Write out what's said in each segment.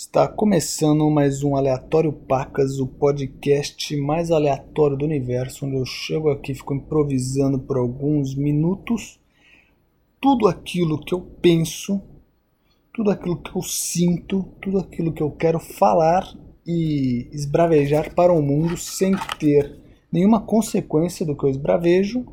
Está começando mais um Aleatório Pacas, o podcast mais aleatório do universo, onde eu chego aqui fico improvisando por alguns minutos tudo aquilo que eu penso, tudo aquilo que eu sinto, tudo aquilo que eu quero falar e esbravejar para o mundo sem ter nenhuma consequência do que eu esbravejo,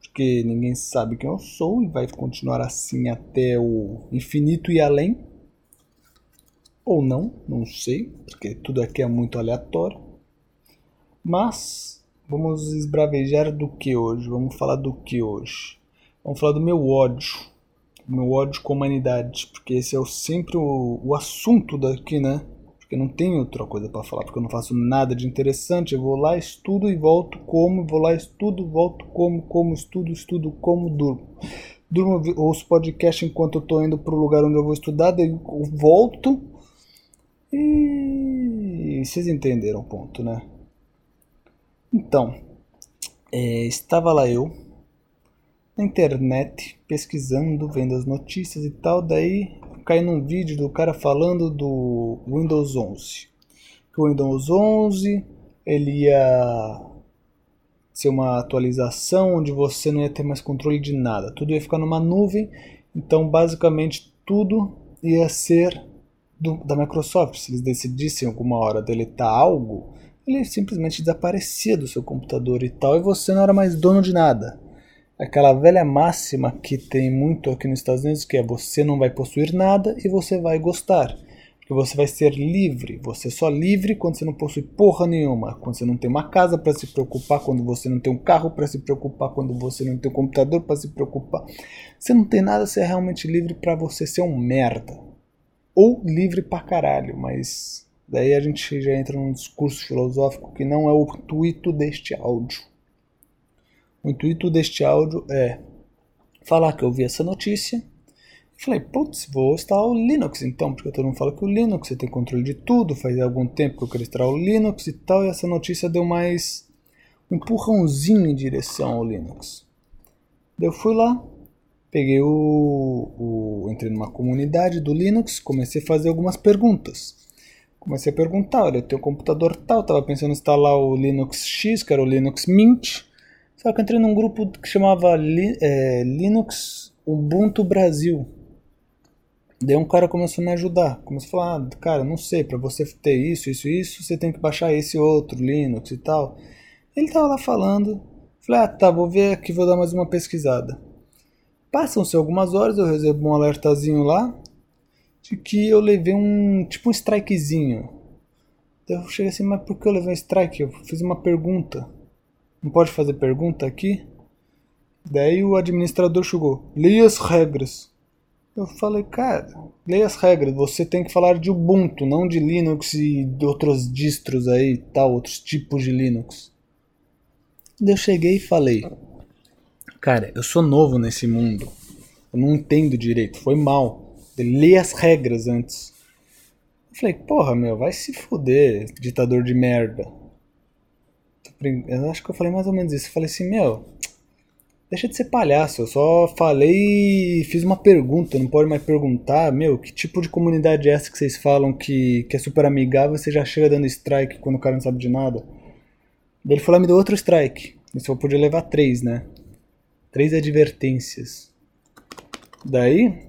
porque ninguém sabe quem eu sou e vai continuar assim até o infinito e além ou não, não sei, porque tudo aqui é muito aleatório. Mas vamos esbravejar do que hoje? Vamos falar do que hoje? Vamos falar do meu ódio, meu ódio com a humanidade, porque esse é sempre o, o assunto daqui, né? Porque não tem outra coisa para falar, porque eu não faço nada de interessante. Eu vou lá, estudo e volto, como, vou lá, estudo, volto, como, como, estudo, estudo, como, durmo. Durmo, ouço podcast enquanto eu tô indo pro lugar onde eu vou estudar, daí eu volto e vocês entenderam o ponto, né? Então, é, estava lá eu na internet pesquisando, vendo as notícias e tal, daí caí num vídeo do cara falando do Windows 11. Que o Windows 11 ele ia ser uma atualização onde você não ia ter mais controle de nada, tudo ia ficar numa nuvem, então basicamente tudo ia ser do, da Microsoft, se eles decidissem alguma hora deletar algo, ele simplesmente desaparecia do seu computador e tal, e você não era mais dono de nada. Aquela velha máxima que tem muito aqui nos Estados Unidos, que é você não vai possuir nada e você vai gostar. Porque você vai ser livre. Você é só livre quando você não possui porra nenhuma. Quando você não tem uma casa para se preocupar, quando você não tem um carro para se preocupar, quando você não tem um computador para se preocupar. Você não tem nada, você é realmente livre para você ser um merda ou livre pra caralho, mas daí a gente já entra num discurso filosófico que não é o intuito deste áudio. O intuito deste áudio é falar que eu vi essa notícia e falei, putz, vou instalar o Linux então, porque todo mundo fala que o Linux você tem controle de tudo, faz algum tempo que eu quero instalar o Linux e tal, e essa notícia deu mais um empurrãozinho em direção ao Linux. Eu fui lá, peguei o, o, entrei numa comunidade do Linux, comecei a fazer algumas perguntas. Comecei a perguntar, olha, eu tenho um computador tal, estava pensando em instalar o Linux X, que era o Linux Mint. Só que entrei num grupo que chamava é, Linux Ubuntu Brasil. Daí um cara começou a me ajudar. Começou a falar, ah, cara, não sei, para você ter isso, isso, isso, você tem que baixar esse outro Linux e tal. Ele tava lá falando. Falei, ah, tá, vou ver aqui, vou dar mais uma pesquisada. Passam-se algumas horas, eu recebo um alertazinho lá de que eu levei um tipo um strikezinho. Eu cheguei assim, mas por que eu levei um strike? Eu fiz uma pergunta. Não pode fazer pergunta aqui? Daí o administrador chegou, leia as regras. Eu falei, cara, leia as regras. Você tem que falar de Ubuntu, não de Linux e de outros distros aí, tal, outros tipos de Linux. Eu cheguei e falei, Cara, eu sou novo nesse mundo. Eu não entendo direito. Foi mal. Lê as regras antes. Eu falei, porra, meu, vai se fuder, ditador de merda. Eu acho que eu falei mais ou menos isso. Eu falei assim, meu, deixa de ser palhaço. Eu só falei e fiz uma pergunta. Não pode mais perguntar, meu, que tipo de comunidade é essa que vocês falam que, que é super amigável e você já chega dando strike quando o cara não sabe de nada? Daí ele falou, me deu outro strike. Eu podia levar três, né? Três advertências. Daí,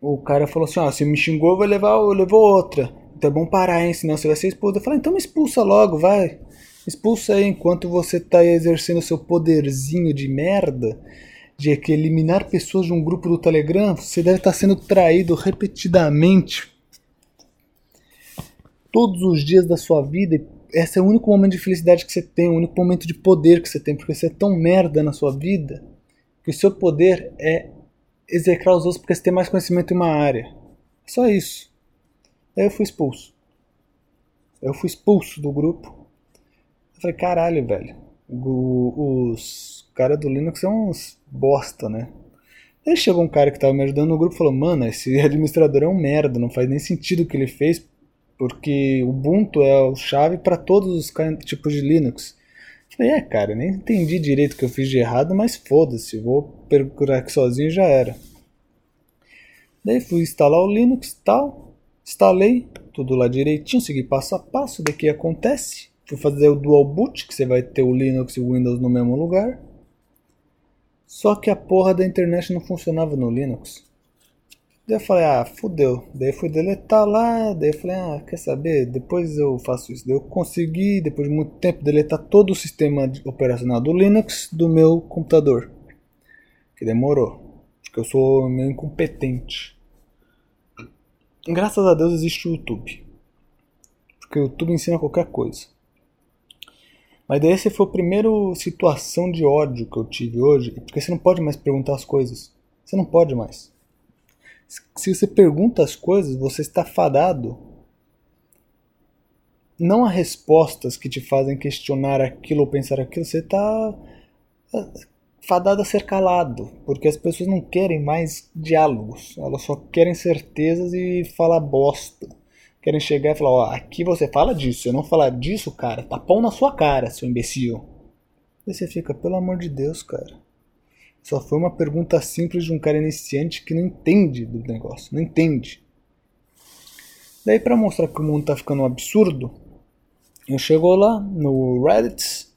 o cara falou assim: ó, se me xingou, vou levar, eu levo outra. Então é bom parar, hein? Senão você vai ser expulso. Eu falei: então me expulsa logo, vai. Expulsa aí enquanto você tá exercendo seu poderzinho de merda de que eliminar pessoas de um grupo do Telegram. Você deve estar tá sendo traído repetidamente todos os dias da sua vida esse é o único momento de felicidade que você tem, o único momento de poder que você tem, porque você é tão merda na sua vida que o seu poder é execrar os outros porque você tem mais conhecimento em uma área. É só isso. Aí eu fui expulso. Eu fui expulso do grupo. Eu falei, caralho, velho. os caras do Linux são uns bosta, né? Aí chegou um cara que tava me ajudando no grupo e falou, mano, esse administrador é um merda, não faz nem sentido o que ele fez porque o Ubuntu é a chave para todos os tipos de Linux. É, cara, nem entendi direito o que eu fiz de errado, mas foda-se, vou procurar aqui sozinho e já era. Daí fui instalar o Linux tal, Instalei tudo lá direitinho, segui passo a passo, daqui acontece. Fui fazer o dual boot, que você vai ter o Linux e o Windows no mesmo lugar. Só que a porra da internet não funcionava no Linux. Daí eu falei, ah, fudeu. Daí eu fui deletar lá, daí eu falei, ah, quer saber? Depois eu faço isso. Daí eu consegui, depois de muito tempo, deletar todo o sistema operacional do Linux do meu computador. Que demorou. Porque eu sou meio incompetente. Graças a Deus existe o YouTube. Porque o YouTube ensina qualquer coisa. Mas daí essa foi a primeira situação de ódio que eu tive hoje. Porque você não pode mais perguntar as coisas. Você não pode mais. Se você pergunta as coisas, você está fadado. Não há respostas que te fazem questionar aquilo ou pensar aquilo. Você está é, fadado a ser calado, porque as pessoas não querem mais diálogos. Elas só querem certezas e falar bosta. Querem chegar e falar: Ó, aqui você fala disso, eu não falar disso, cara, tá pão na sua cara, seu imbecil. E você fica, pelo amor de Deus, cara. Só foi uma pergunta simples de um cara iniciante que não entende do negócio, não entende. Daí para mostrar que o mundo tá ficando um absurdo, eu chego lá no Reddit,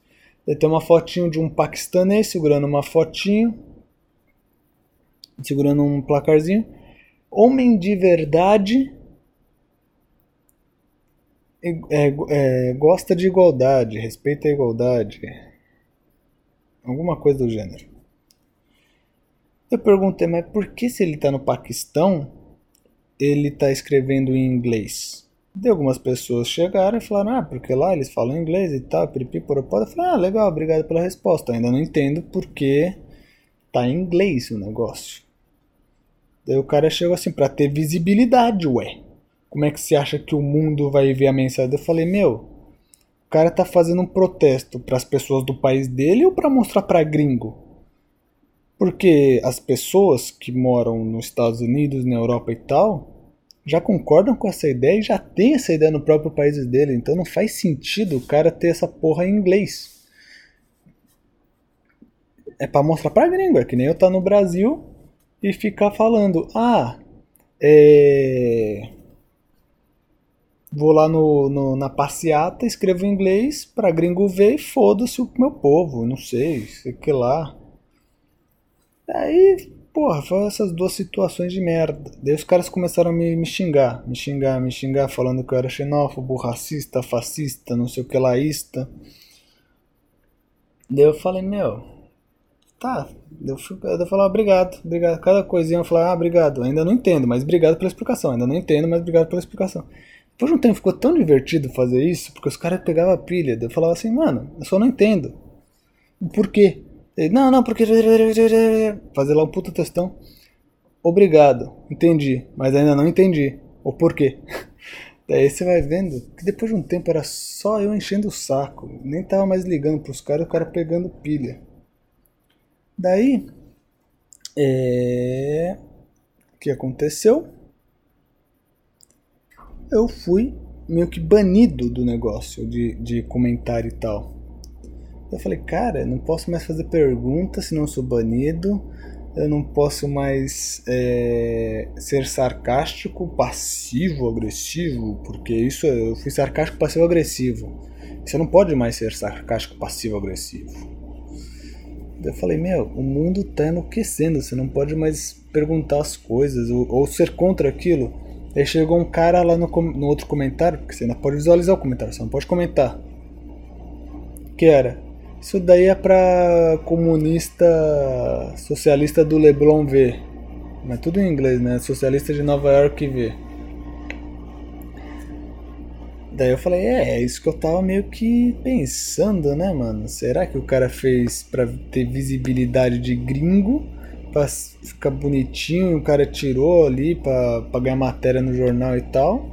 daí tem uma fotinho de um paquistanês segurando uma fotinho, segurando um placarzinho. Homem de verdade é, é, gosta de igualdade, respeita a igualdade. Alguma coisa do gênero. Eu perguntei, mas por que se ele está no Paquistão, ele está escrevendo em inglês? De algumas pessoas chegaram e falaram, ah, porque lá eles falam inglês e tal, piripi, poropó. Eu falei, ah, legal, obrigado pela resposta. Ainda não entendo porque tá em inglês o negócio. Daí o cara chegou assim, para ter visibilidade, ué. Como é que você acha que o mundo vai ver a mensagem? Eu falei, meu, o cara tá fazendo um protesto para as pessoas do país dele ou para mostrar para gringo? Porque as pessoas que moram nos Estados Unidos, na Europa e tal, já concordam com essa ideia e já tem essa ideia no próprio país dele. Então não faz sentido o cara ter essa porra em inglês. É para mostrar pra gringo, é que nem eu tá no Brasil e ficar falando, ah, é... Vou lá no, no, na passeata, escrevo em inglês pra gringo ver e foda-se o meu povo, não sei, sei que lá. Aí, porra, foram essas duas situações de merda. Daí os caras começaram a me, me xingar, me xingar, me xingar, falando que eu era xenófobo, racista, fascista, não sei o que laísta. Daí eu falei, meu, tá. Eu, fui, eu falei, obrigado, obrigado. Cada coisinha eu falei, ah, obrigado. Ainda não entendo, mas obrigado pela explicação. Ainda não entendo, mas obrigado pela explicação. Depois de um tempo ficou tão divertido fazer isso, porque os caras pegavam a pilha. Eu falava assim, mano, eu só não entendo. Por quê? Não, não, porque. Fazer lá um puta testão. Obrigado, entendi, mas ainda não entendi. O porquê. Daí você vai vendo que depois de um tempo era só eu enchendo o saco. Nem tava mais ligando pros caras, o cara pegando pilha. Daí. É. O que aconteceu? Eu fui meio que banido do negócio de, de comentário e tal. Eu falei, cara, não posso mais fazer perguntas senão sou banido. Eu não posso mais é, ser sarcástico, passivo, agressivo, porque isso eu fui sarcástico, passivo, agressivo. Você não pode mais ser sarcástico, passivo, agressivo. Eu falei, meu, o mundo tá enlouquecendo, você não pode mais perguntar as coisas ou, ou ser contra aquilo. Aí chegou um cara lá no, no outro comentário, porque você ainda pode visualizar o comentário, você não pode comentar. Que era, isso daí é pra comunista socialista do Leblon ver. Mas tudo em inglês, né? Socialista de Nova York ver. Daí eu falei, é, é isso que eu tava meio que pensando, né, mano? Será que o cara fez pra ter visibilidade de gringo? Pra ficar bonitinho, o cara tirou ali pra, pra ganhar matéria no jornal e tal?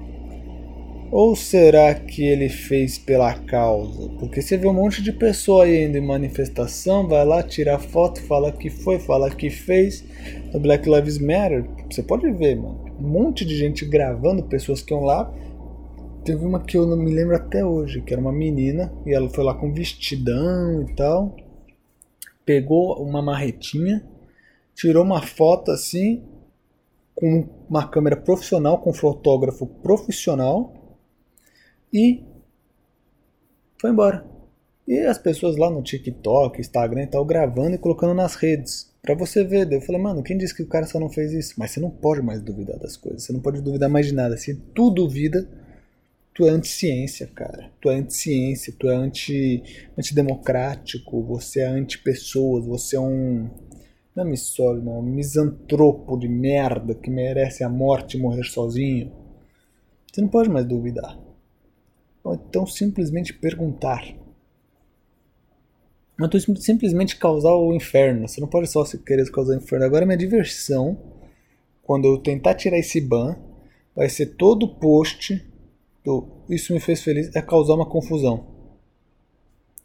Ou será que ele fez pela causa? Porque você vê um monte de pessoa aí indo em manifestação, vai lá tirar foto, fala que foi, fala que fez. No Black Lives Matter, você pode ver, mano. Um monte de gente gravando, pessoas que iam lá. Teve uma que eu não me lembro até hoje, que era uma menina, e ela foi lá com vestidão e tal. Pegou uma marretinha, tirou uma foto assim, com uma câmera profissional com fotógrafo profissional e foi embora. E as pessoas lá no TikTok, Instagram e tal, gravando e colocando nas redes. Pra você ver. Daí eu falei, mano, quem disse que o cara só não fez isso? Mas você não pode mais duvidar das coisas. Você não pode duvidar mais de nada. Se tu duvida, tu é anti-ciência, cara. Tu é anti-ciência, tu é anti, antidemocrático, você é anti-pessoas, você é um. Não é missório, não. É um misantropo de merda que merece a morte e morrer sozinho. Você não pode mais duvidar. Ou então simplesmente perguntar. Não tu simplesmente causar o inferno. Você não pode só querer causar o inferno. Agora minha diversão, quando eu tentar tirar esse ban, vai ser todo post do isso me fez feliz é causar uma confusão.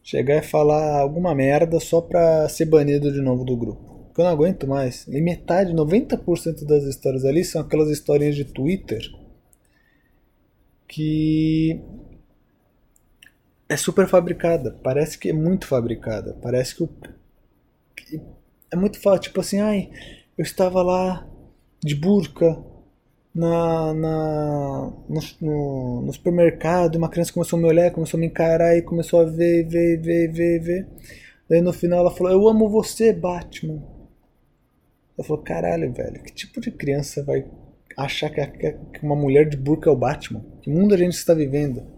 Chegar e falar alguma merda só pra ser banido de novo do grupo. Porque eu não aguento mais. E metade, 90% das histórias ali são aquelas histórias de Twitter que é super fabricada. Parece que é muito fabricada. Parece que, o, é muito fácil. Tipo assim, ai, eu estava lá de burca na, na no, no, no, supermercado, uma criança começou a me olhar, começou a me encarar e começou a ver, ver, ver, ver, ver. Daí no final ela falou, eu amo você, Batman. Eu falou, caralho, velho, que tipo de criança vai achar que, que uma mulher de burca é o Batman? Que mundo a gente está vivendo?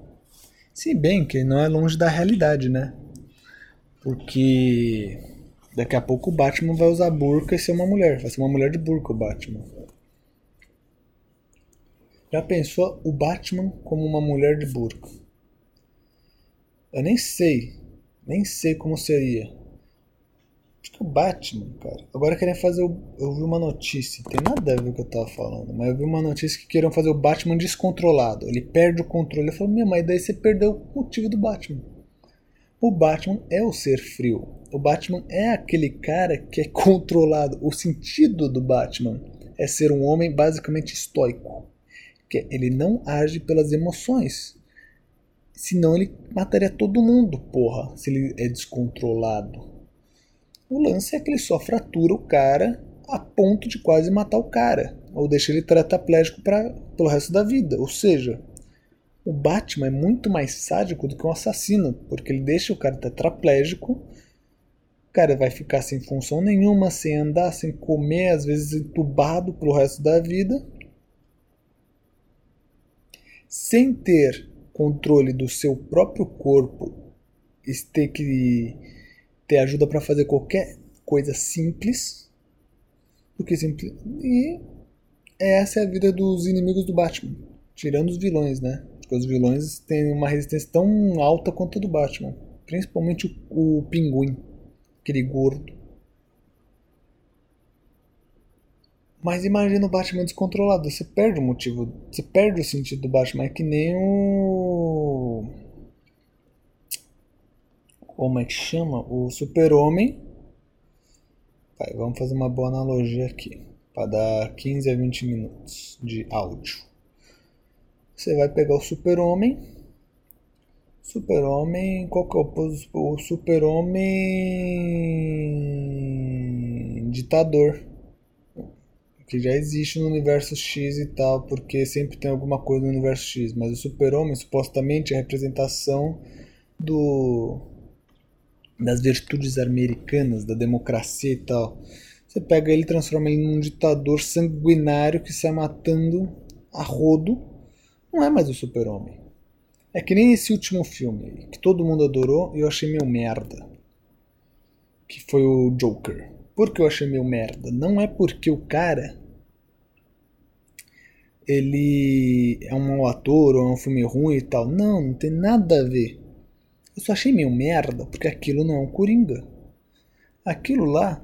Se bem que não é longe da realidade, né? Porque daqui a pouco o Batman vai usar burca e ser uma mulher. Vai ser uma mulher de burca o Batman. Já pensou o Batman como uma mulher de burca? Eu nem sei. Nem sei como seria. Acho que o Batman, cara. Agora querem fazer o. Eu vi uma notícia. Tem nada a ver com o que eu tava falando. Mas eu vi uma notícia que queriam fazer o Batman descontrolado. Ele perde o controle. Eu falo, meu, mas daí você perdeu o motivo do Batman. O Batman é o ser frio. O Batman é aquele cara que é controlado. O sentido do Batman é ser um homem basicamente estoico. Que ele não age pelas emoções. Senão ele mataria todo mundo, porra, se ele é descontrolado. O lance é que ele só fratura o cara a ponto de quase matar o cara, ou deixa ele tetraplégico para pelo resto da vida. Ou seja, o Batman é muito mais sádico do que um assassino, porque ele deixa o cara tetraplégico, o cara vai ficar sem função nenhuma, sem andar, sem comer, às vezes entubado pelo resto da vida, sem ter controle do seu próprio corpo, ter que ter ajuda para fazer qualquer coisa simples do que simples. E essa é a vida dos inimigos do Batman, tirando os vilões, né? Porque os vilões têm uma resistência tão alta quanto a do Batman, principalmente o, o Pinguim, aquele gordo. Mas imagina o Batman descontrolado, você perde o motivo, você perde o sentido do Batman, é que nem o como é que chama? O super-homem. Vamos fazer uma boa analogia aqui. Para dar 15 a 20 minutos de áudio. Você vai pegar o super-homem. Super-homem. Qual que é o, o super-homem ditador? Que já existe no universo X e tal, porque sempre tem alguma coisa no universo X. Mas o super-homem supostamente é a representação do das virtudes americanas, da democracia e tal. Você pega ele e transforma ele num ditador sanguinário que sai matando a rodo. Não é mais o super-homem. É que nem esse último filme, que todo mundo adorou e eu achei meio merda. Que foi o Joker. Por que eu achei meio merda? Não é porque o cara ele é um mau ator ou é um filme ruim e tal. Não, não tem nada a ver. Eu só achei meio merda, porque aquilo não é um Coringa. Aquilo lá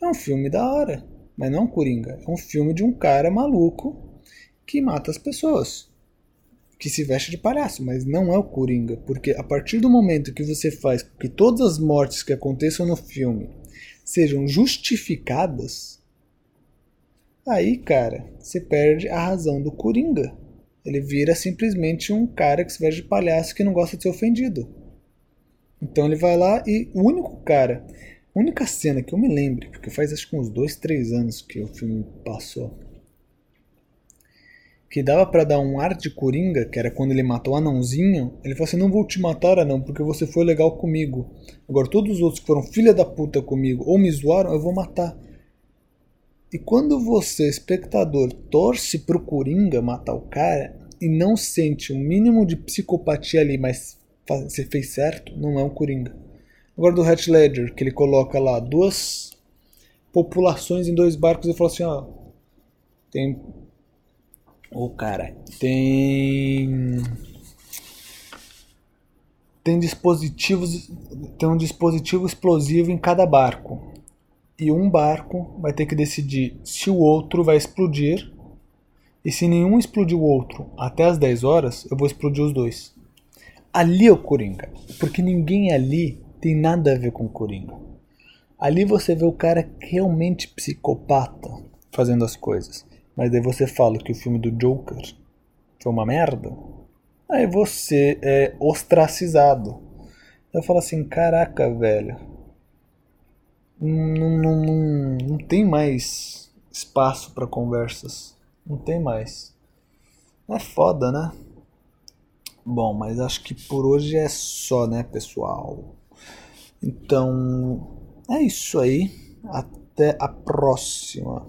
é um filme da hora, mas não é um Coringa. É um filme de um cara maluco que mata as pessoas. Que se veste de palhaço, mas não é o Coringa. Porque a partir do momento que você faz que todas as mortes que aconteçam no filme sejam justificadas, aí, cara, você perde a razão do Coringa. Ele vira simplesmente um cara que se veste de palhaço que não gosta de ser ofendido. Então ele vai lá e o único cara, a única cena que eu me lembro, porque faz acho que uns dois, três anos que o filme passou, que dava para dar um ar de coringa, que era quando ele matou o anãozinho, ele falou assim: Não vou te matar, anão, porque você foi legal comigo. Agora, todos os outros que foram filha da puta comigo ou me zoaram, eu vou matar. E quando você, espectador, torce pro coringa matar o cara e não sente um mínimo de psicopatia ali, mas você fez certo, não é um coringa. Agora, do Hatch Ledger, que ele coloca lá duas populações em dois barcos e fala assim: Ó, tem Ô oh, cara, tem tem dispositivos tem um dispositivo explosivo em cada barco. E um barco vai ter que decidir se o outro vai explodir. E se nenhum explodir o outro até as 10 horas, eu vou explodir os dois. Ali é o Coringa. Porque ninguém ali tem nada a ver com o Coringa. Ali você vê o cara realmente psicopata fazendo as coisas mas daí você fala que o filme do Joker foi uma merda, aí você é ostracizado. Eu falo assim, caraca, velho. Não, não, não, não tem mais espaço para conversas. Não tem mais. É foda, né? Bom, mas acho que por hoje é só, né, pessoal? Então, é isso aí. Até a próxima.